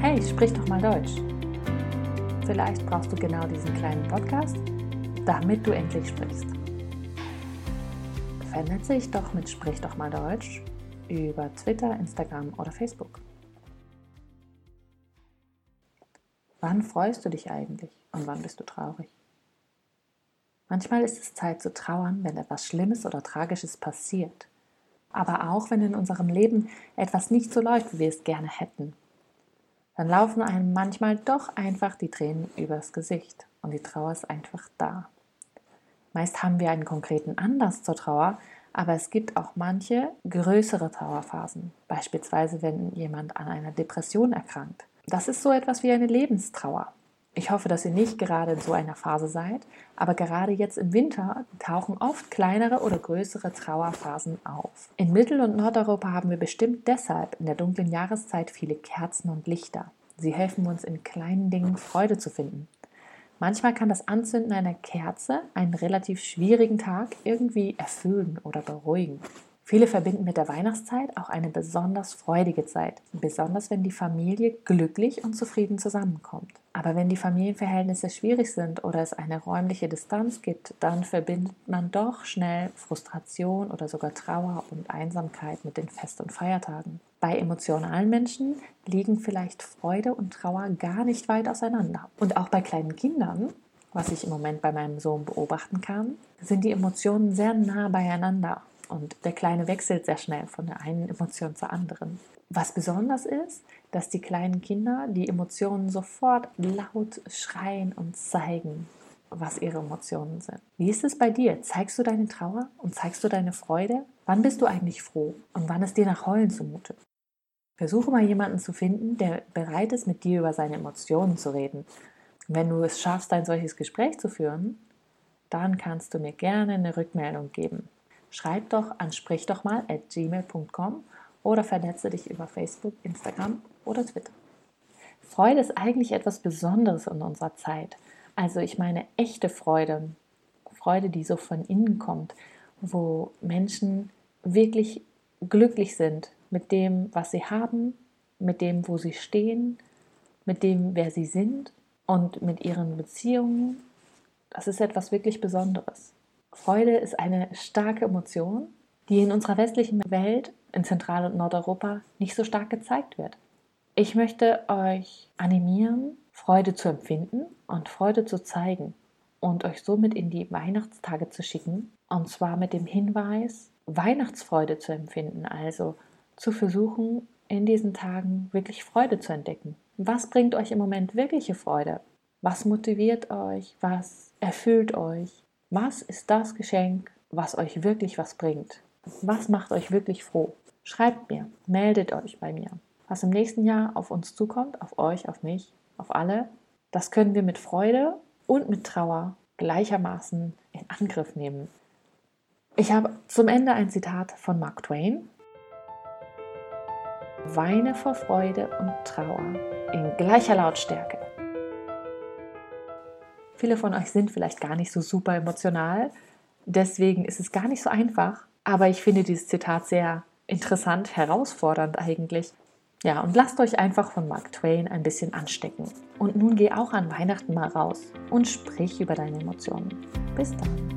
Hey, sprich doch mal Deutsch. Vielleicht brauchst du genau diesen kleinen Podcast, damit du endlich sprichst. Vernetze dich doch mit Sprich doch mal Deutsch über Twitter, Instagram oder Facebook. Wann freust du dich eigentlich und wann bist du traurig? Manchmal ist es Zeit zu trauern, wenn etwas Schlimmes oder Tragisches passiert. Aber auch wenn in unserem Leben etwas nicht so läuft, wie wir es gerne hätten. Dann laufen einem manchmal doch einfach die Tränen übers Gesicht und die Trauer ist einfach da. Meist haben wir einen konkreten Anlass zur Trauer, aber es gibt auch manche größere Trauerphasen, beispielsweise wenn jemand an einer Depression erkrankt. Das ist so etwas wie eine Lebenstrauer. Ich hoffe, dass ihr nicht gerade in so einer Phase seid, aber gerade jetzt im Winter tauchen oft kleinere oder größere Trauerphasen auf. In Mittel- und Nordeuropa haben wir bestimmt deshalb in der dunklen Jahreszeit viele Kerzen und Lichter. Sie helfen uns in kleinen Dingen Freude zu finden. Manchmal kann das Anzünden einer Kerze einen relativ schwierigen Tag irgendwie erfüllen oder beruhigen. Viele verbinden mit der Weihnachtszeit auch eine besonders freudige Zeit, besonders wenn die Familie glücklich und zufrieden zusammenkommt. Aber wenn die Familienverhältnisse schwierig sind oder es eine räumliche Distanz gibt, dann verbindet man doch schnell Frustration oder sogar Trauer und Einsamkeit mit den Fest- und Feiertagen. Bei emotionalen Menschen liegen vielleicht Freude und Trauer gar nicht weit auseinander. Und auch bei kleinen Kindern was ich im Moment bei meinem Sohn beobachten kann, sind die Emotionen sehr nah beieinander. Und der Kleine wechselt sehr schnell von der einen Emotion zur anderen. Was besonders ist, dass die kleinen Kinder die Emotionen sofort laut schreien und zeigen, was ihre Emotionen sind. Wie ist es bei dir? Zeigst du deine Trauer und zeigst du deine Freude? Wann bist du eigentlich froh und wann ist dir nach Heulen zumute? Versuche mal jemanden zu finden, der bereit ist, mit dir über seine Emotionen zu reden. wenn du es schaffst, ein solches Gespräch zu führen, dann kannst du mir gerne eine Rückmeldung geben. Schreib doch an sprichdochmal at gmail.com oder vernetze dich über Facebook, Instagram oder Twitter. Freude ist eigentlich etwas Besonderes in unserer Zeit. Also ich meine echte Freude, Freude, die so von innen kommt, wo Menschen wirklich glücklich sind mit dem, was sie haben, mit dem, wo sie stehen, mit dem, wer sie sind und mit ihren Beziehungen. Das ist etwas wirklich Besonderes. Freude ist eine starke Emotion, die in unserer westlichen Welt, in Zentral- und Nordeuropa, nicht so stark gezeigt wird. Ich möchte euch animieren, Freude zu empfinden und Freude zu zeigen und euch somit in die Weihnachtstage zu schicken. Und zwar mit dem Hinweis, Weihnachtsfreude zu empfinden, also zu versuchen, in diesen Tagen wirklich Freude zu entdecken. Was bringt euch im Moment wirkliche Freude? Was motiviert euch? Was erfüllt euch? Was ist das Geschenk, was euch wirklich was bringt? Was macht euch wirklich froh? Schreibt mir, meldet euch bei mir. Was im nächsten Jahr auf uns zukommt, auf euch, auf mich, auf alle, das können wir mit Freude und mit Trauer gleichermaßen in Angriff nehmen. Ich habe zum Ende ein Zitat von Mark Twain. Weine vor Freude und Trauer in gleicher Lautstärke. Viele von euch sind vielleicht gar nicht so super emotional. Deswegen ist es gar nicht so einfach. Aber ich finde dieses Zitat sehr interessant, herausfordernd eigentlich. Ja, und lasst euch einfach von Mark Twain ein bisschen anstecken. Und nun geh auch an Weihnachten mal raus und sprich über deine Emotionen. Bis dann.